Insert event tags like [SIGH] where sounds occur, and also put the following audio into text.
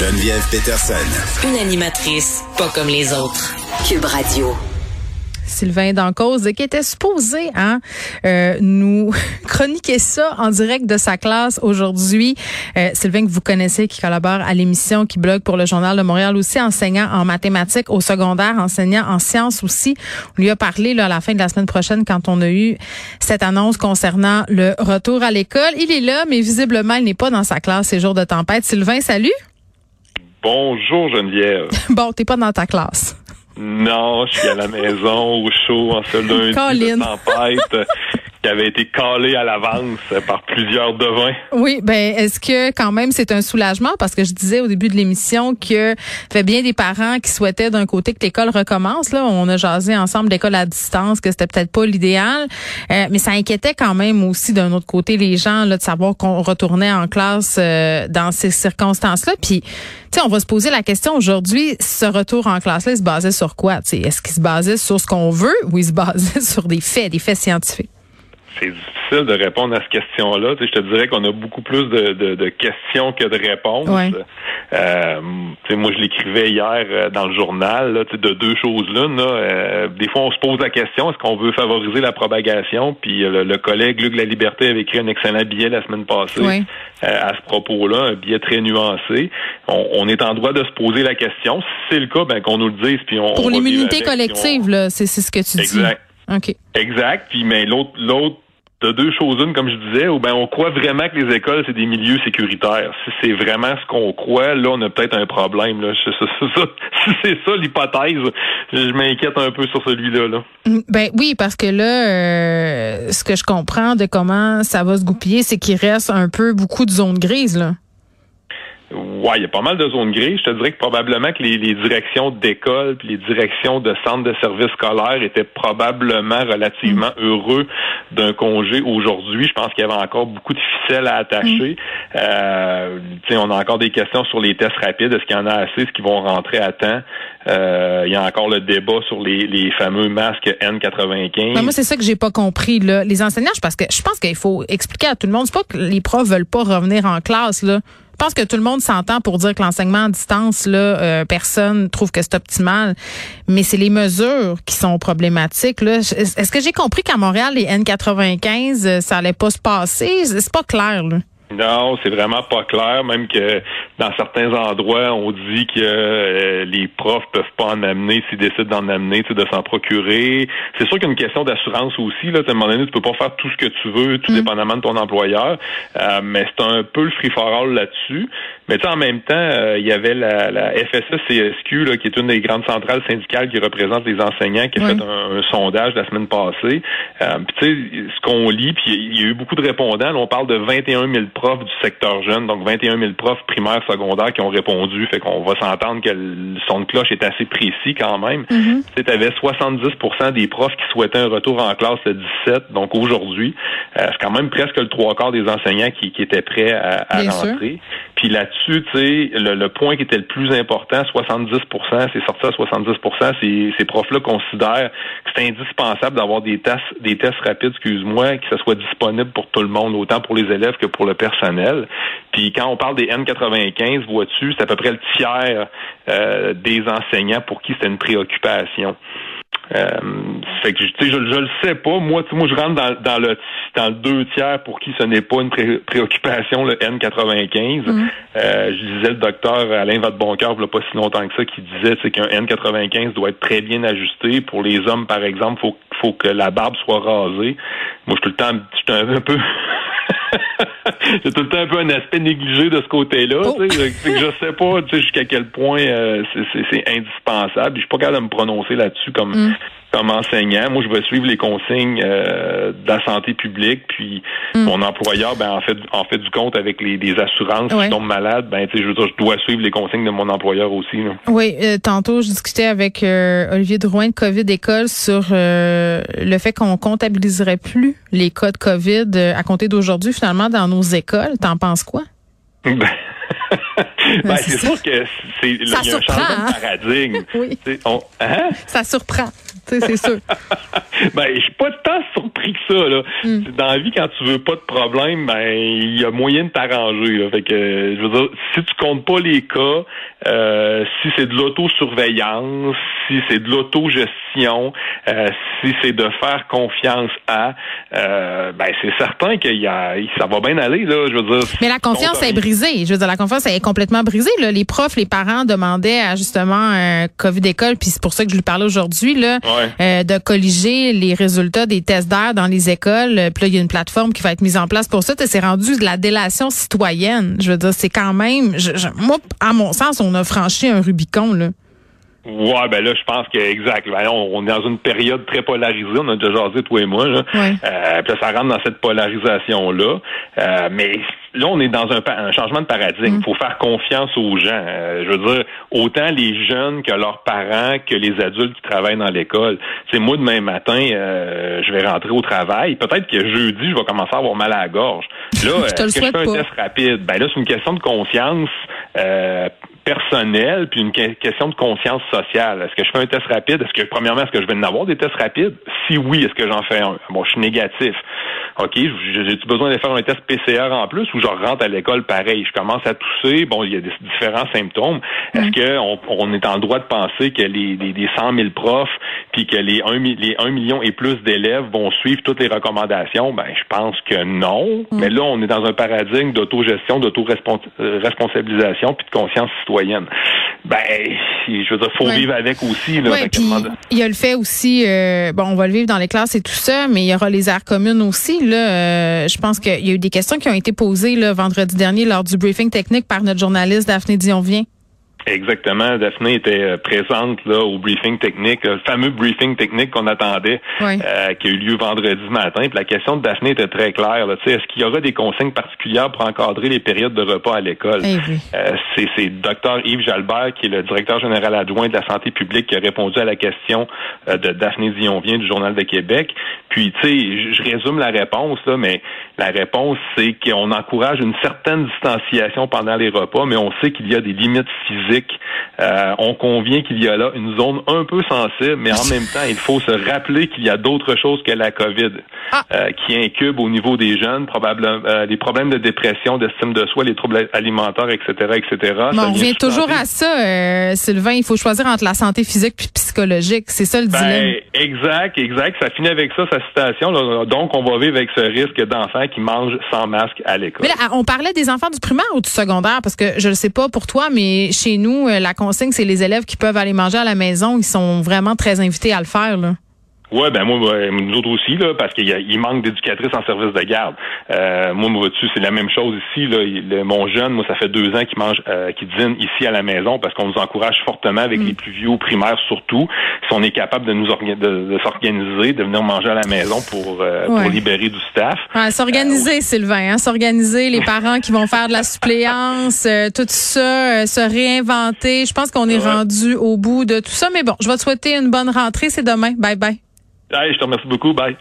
Geneviève Peterson. Une animatrice pas comme les autres. Cube Radio. Sylvain Dancause, qui était supposé hein, euh, nous [LAUGHS] chroniquer ça en direct de sa classe aujourd'hui. Euh, Sylvain, que vous connaissez, qui collabore à l'émission, qui blogue pour le Journal de Montréal aussi, enseignant en mathématiques au secondaire, enseignant en sciences aussi. On lui a parlé là, à la fin de la semaine prochaine quand on a eu cette annonce concernant le retour à l'école. Il est là, mais visiblement, il n'est pas dans sa classe ces jours de tempête. Sylvain, salut. Bonjour Geneviève. [LAUGHS] bon, t'es pas dans ta classe. Non, je suis à la maison au chaud en ce lundi de tempête [LAUGHS] qui avait été calé à l'avance par plusieurs devins. Oui, ben est-ce que quand même c'est un soulagement? Parce que je disais au début de l'émission que fait bien des parents qui souhaitaient d'un côté que l'école recommence là, on a jasé ensemble l'école à distance que c'était peut-être pas l'idéal, euh, mais ça inquiétait quand même aussi d'un autre côté les gens là de savoir qu'on retournait en classe euh, dans ces circonstances-là puis tu sais, on va se poser la question aujourd'hui, ce retour en classe-là, il se basait sur quoi? Est-ce qu'il se basait sur ce qu'on veut ou il se basait [LAUGHS] sur des faits, des faits scientifiques? C'est difficile de répondre à cette question-là. Tu sais, je te dirais qu'on a beaucoup plus de, de, de, questions que de réponses. Euh, tu sais, moi, je l'écrivais hier euh, dans le journal là, tu sais, de deux choses l'une. Euh, des fois, on se pose la question est-ce qu'on veut favoriser la propagation? Puis euh, le, collègue Luc La Liberté avait écrit un excellent billet la semaine passée à ce propos-là, un billet très nuancé. On, on, est en droit de se poser la question. Si c'est le cas, ben qu'on nous le dise. Puis on, pour l'immunité collective, là, c'est ce que tu dis. Exact. OK. Exact. Puis mais l'autre l'autre de deux choses une, comme je disais, ou ben on croit vraiment que les écoles, c'est des milieux sécuritaires. Si c'est vraiment ce qu'on croit, là, on a peut-être un problème. Là. [LAUGHS] Si c'est ça l'hypothèse, je m'inquiète un peu sur celui-là. Là. Mm, ben oui, parce que là, euh, ce que je comprends de comment ça va se goupiller, c'est qu'il reste un peu beaucoup de zones grises, là. Ouais, il y a pas mal de zones grises. Je te dirais que probablement que les, directions d'école puis les directions de centres de services scolaires étaient probablement relativement mm. heureux d'un congé aujourd'hui. Je pense qu'il y avait encore beaucoup de ficelles à attacher. Mm. Euh, on a encore des questions sur les tests rapides. Est-ce qu'il y en a assez? Est-ce qu'ils vont rentrer à temps? Euh, il y a encore le débat sur les, les fameux masques N95. Ben, moi, c'est ça que j'ai pas compris. Là. Les enseignants, parce que je pense qu'il faut expliquer à tout le monde. C'est pas que les profs veulent pas revenir en classe. Là. Je pense que tout le monde s'entend pour dire que l'enseignement à distance, là, euh, personne trouve que c'est optimal, mais c'est les mesures qui sont problématiques. Là. Est-ce que j'ai compris qu'à Montréal, les N95, euh, ça allait pas se passer? C'est pas clair. Là. Non, c'est vraiment pas clair. Même que dans certains endroits, on dit que euh, les profs peuvent pas en amener s'ils décident d'en amener, de s'en procurer. C'est sûr qu'il y a une question d'assurance aussi. Là, à un moment donné, tu peux pas faire tout ce que tu veux, tout mm. dépendamment de ton employeur. Euh, mais c'est un peu le free for all là-dessus. Mais tu en même temps, euh, il y avait la, la FSE-CSQ, là, qui est une des grandes centrales syndicales qui représente les enseignants, qui a fait un, sondage la semaine passée. puis tu sais, ce qu'on lit, puis il y a eu beaucoup de répondants. on parle de 21 000 profs du secteur jeune, donc 21 000 profs primaires, secondaires qui ont répondu. Fait qu'on va s'entendre que le son de cloche est assez précis quand même. Mm Tu avais 70% des profs qui souhaitaient un retour en classe le 17, donc aujourd'hui. Euh, c'est quand même presque le trois quarts des enseignants qui, étaient prêts à, rentrer. Puis là-dessus, tu sais, le, point qui était le plus important, 70% c'est sorti à 70 ces, ces profs-là considèrent que c'est indispensable d'avoir des tests, des tests rapides, excuse-moi, que ce soit disponible pour tout le monde, autant pour les élèves que pour le personnel. Puis quand on parle des N95, vois-tu, c'est à peu près le tiers euh, des enseignants pour qui c'est une préoccupation. Euh, fait que je, je, le sais pas. Moi, moi, je rentre dans, dans le dans le deux tiers pour qui ce n'est pas une préoccupation, le N95. Mm. Euh, je disais le docteur Alain Vadeboncoeur, il n'y a pas si longtemps que ça, qui disait qu'un N95 doit être très bien ajusté. Pour les hommes, par exemple, faut faut que la barbe soit rasée. Moi, je suis tout le temps, je suis un peu [LAUGHS] [LAUGHS] J'ai tout le temps un peu un aspect négligé de ce côté-là. Oh. Je, je sais pas jusqu'à quel point euh, c'est indispensable. Je suis pas capable de me prononcer là-dessus comme mm comme enseignant, moi, je vais suivre les consignes euh, de la santé publique, puis mm. mon employeur, ben, en fait, en fait du compte avec les, assurances. Si je tombe malade, ben, tu sais, je, je dois suivre les consignes de mon employeur aussi. Oui, euh, tantôt, je discutais avec euh, Olivier Drouin de COVID École sur le fait qu'on comptabiliserait plus les cas de COVID à compter d'aujourd'hui, finalement, dans nos écoles. T'en penses quoi? Ben, [LAUGHS] ben, c'est sûr que c'est il y a un changement de hein? paradigme. [LAUGHS] oui. On, hein? Ça surprend, c'est sûr. [LAUGHS] ben, je suis pas tant surpris que ça. Là. Hmm. Dans la vie, quand tu veux pas de problème, ben il y a moyen de t'arranger. Fait que, je veux dire, si tu comptes pas les cas, euh, si c'est de l'autosurveillance, si c'est de l'autogestion, euh, si c'est de faire confiance à, euh, ben c'est certain que ça va bien aller. Là, je veux dire. Mais la confiance est brisée. Je veux dire, la confiance est complètement brisée. Là. Les profs, les parents demandaient à justement un COVID école, puis c'est pour ça que je lui parlais aujourd'hui, là, de colliger les résultats des tests d'air dans les écoles. Puis là, il y a une plateforme qui va être mise en place pour ça. C'est rendu de la délation citoyenne. Je veux dire, c'est quand même, moi, à mon sens, on a franchi un Rubicon là. Ouais, ben là, je pense que exact. Ben on, est dans une période très polarisée. On a déjà jasé, toi et moi. Là. Euh, puis ça rentre dans cette polarisation-là. Euh, mais là, on est dans un, changement de paradigme. Il mm. faut faire confiance aux gens. Euh, je veux dire, autant les jeunes que leurs parents, que les adultes qui travaillent dans l'école. C'est moi, demain matin, je vais rentrer au travail. Peut-être que jeudi, je vais commencer à avoir mal à la gorge. Là, [LAUGHS] est-ce que je fais un test rapide? Ben là, c'est une question de confiance personnel puis une question de conscience sociale. Est-ce que je fais un test rapide? Est-ce que, premièrement, est-ce que je vais en avoir des tests rapides? Si oui, est-ce que j'en fais un? Bon, je suis négatif. OK, j'ai-tu besoin de faire un test PCR en plus ou je rentre à l'école pareil? Je commence à tousser. Bon, il y a des différents symptômes. Est-ce qu'on on est en droit de penser que les, les, les 100 000 profs puis que les 1, les 1 million et plus d'élèves vont suivre toutes les recommandations? Ben, je pense que non. Mm. Mais là, on est dans un paradigme d'autogestion, d'auto-responsabilisation puis de conscience citoyenne. Ben, je veux dire, faut vivre avec aussi. Là, il y a le fait aussi, euh, bon, on va le vivre dans les classes et tout ça, mais il y aura les aires communes aussi. Là, euh, je pense qu'il y a eu des questions qui ont été posées là, vendredi dernier lors du briefing technique par notre journaliste Daphné Dionvien. Exactement. Daphné était euh, présente là au briefing technique, le fameux briefing technique qu'on attendait, euh, qui a eu lieu vendredi matin. Puis la question de Daphné était très claire. Est-ce qu'il y aura des consignes particulières pour encadrer les périodes de repas à l'école? Eh euh, c'est Dr Yves Jalbert, qui est le directeur général adjoint de la santé publique, qui a répondu à la question de Daphné Dionvien du Journal de Québec. Puis, tu sais, je résume la réponse, là, mais la réponse, c'est qu'on encourage une certaine distanciation pendant les repas, mais on sait qu'il y a des limites physiques euh, on convient qu'il y a là une zone un peu sensible, mais en même temps, il faut se rappeler qu'il y a d'autres choses que la COVID ah. euh, qui incube au niveau des jeunes, probablement euh, les problèmes de dépression, d'estime de soi, les troubles alimentaires, etc., etc. on revient toujours à ça, Sylvain. Il faut choisir entre la santé physique et psychologique. C'est ça le ben, dilemme. Exact, exact. Ça finit avec ça, sa citation. Donc, on va vivre avec ce risque d'enfants qui mangent sans masque à l'école. Mais on parlait des enfants du primaire ou du secondaire, parce que je ne sais pas pour toi, mais chez nous, euh, la consigne, c'est les élèves qui peuvent aller manger à la maison. Ils sont vraiment très invités à le faire. Là. Ouais, ben moi, nous autres aussi, là, parce qu'il manque d'éducatrices en service de garde. Euh, moi, moi, tu c'est la même chose ici. Là, mon jeune, moi, ça fait deux ans qu'il mange, euh, qu'il dîne ici à la maison parce qu'on nous encourage fortement avec mm. les plus vieux primaires surtout. Si on est capable de nous de, s'organiser, de venir manger à la maison pour, euh, pour libérer du staff. s'organiser, euh, Sylvain, hein, s'organiser, les [LAUGHS] parents qui vont faire de la suppléance, tout ça, se réinventer. Je pense qu'on est rendu au bout de tout ça. Mais bon, je vais te souhaiter une bonne rentrée. C'est demain. Bye bye. Allez, je te remercie beaucoup. Bye.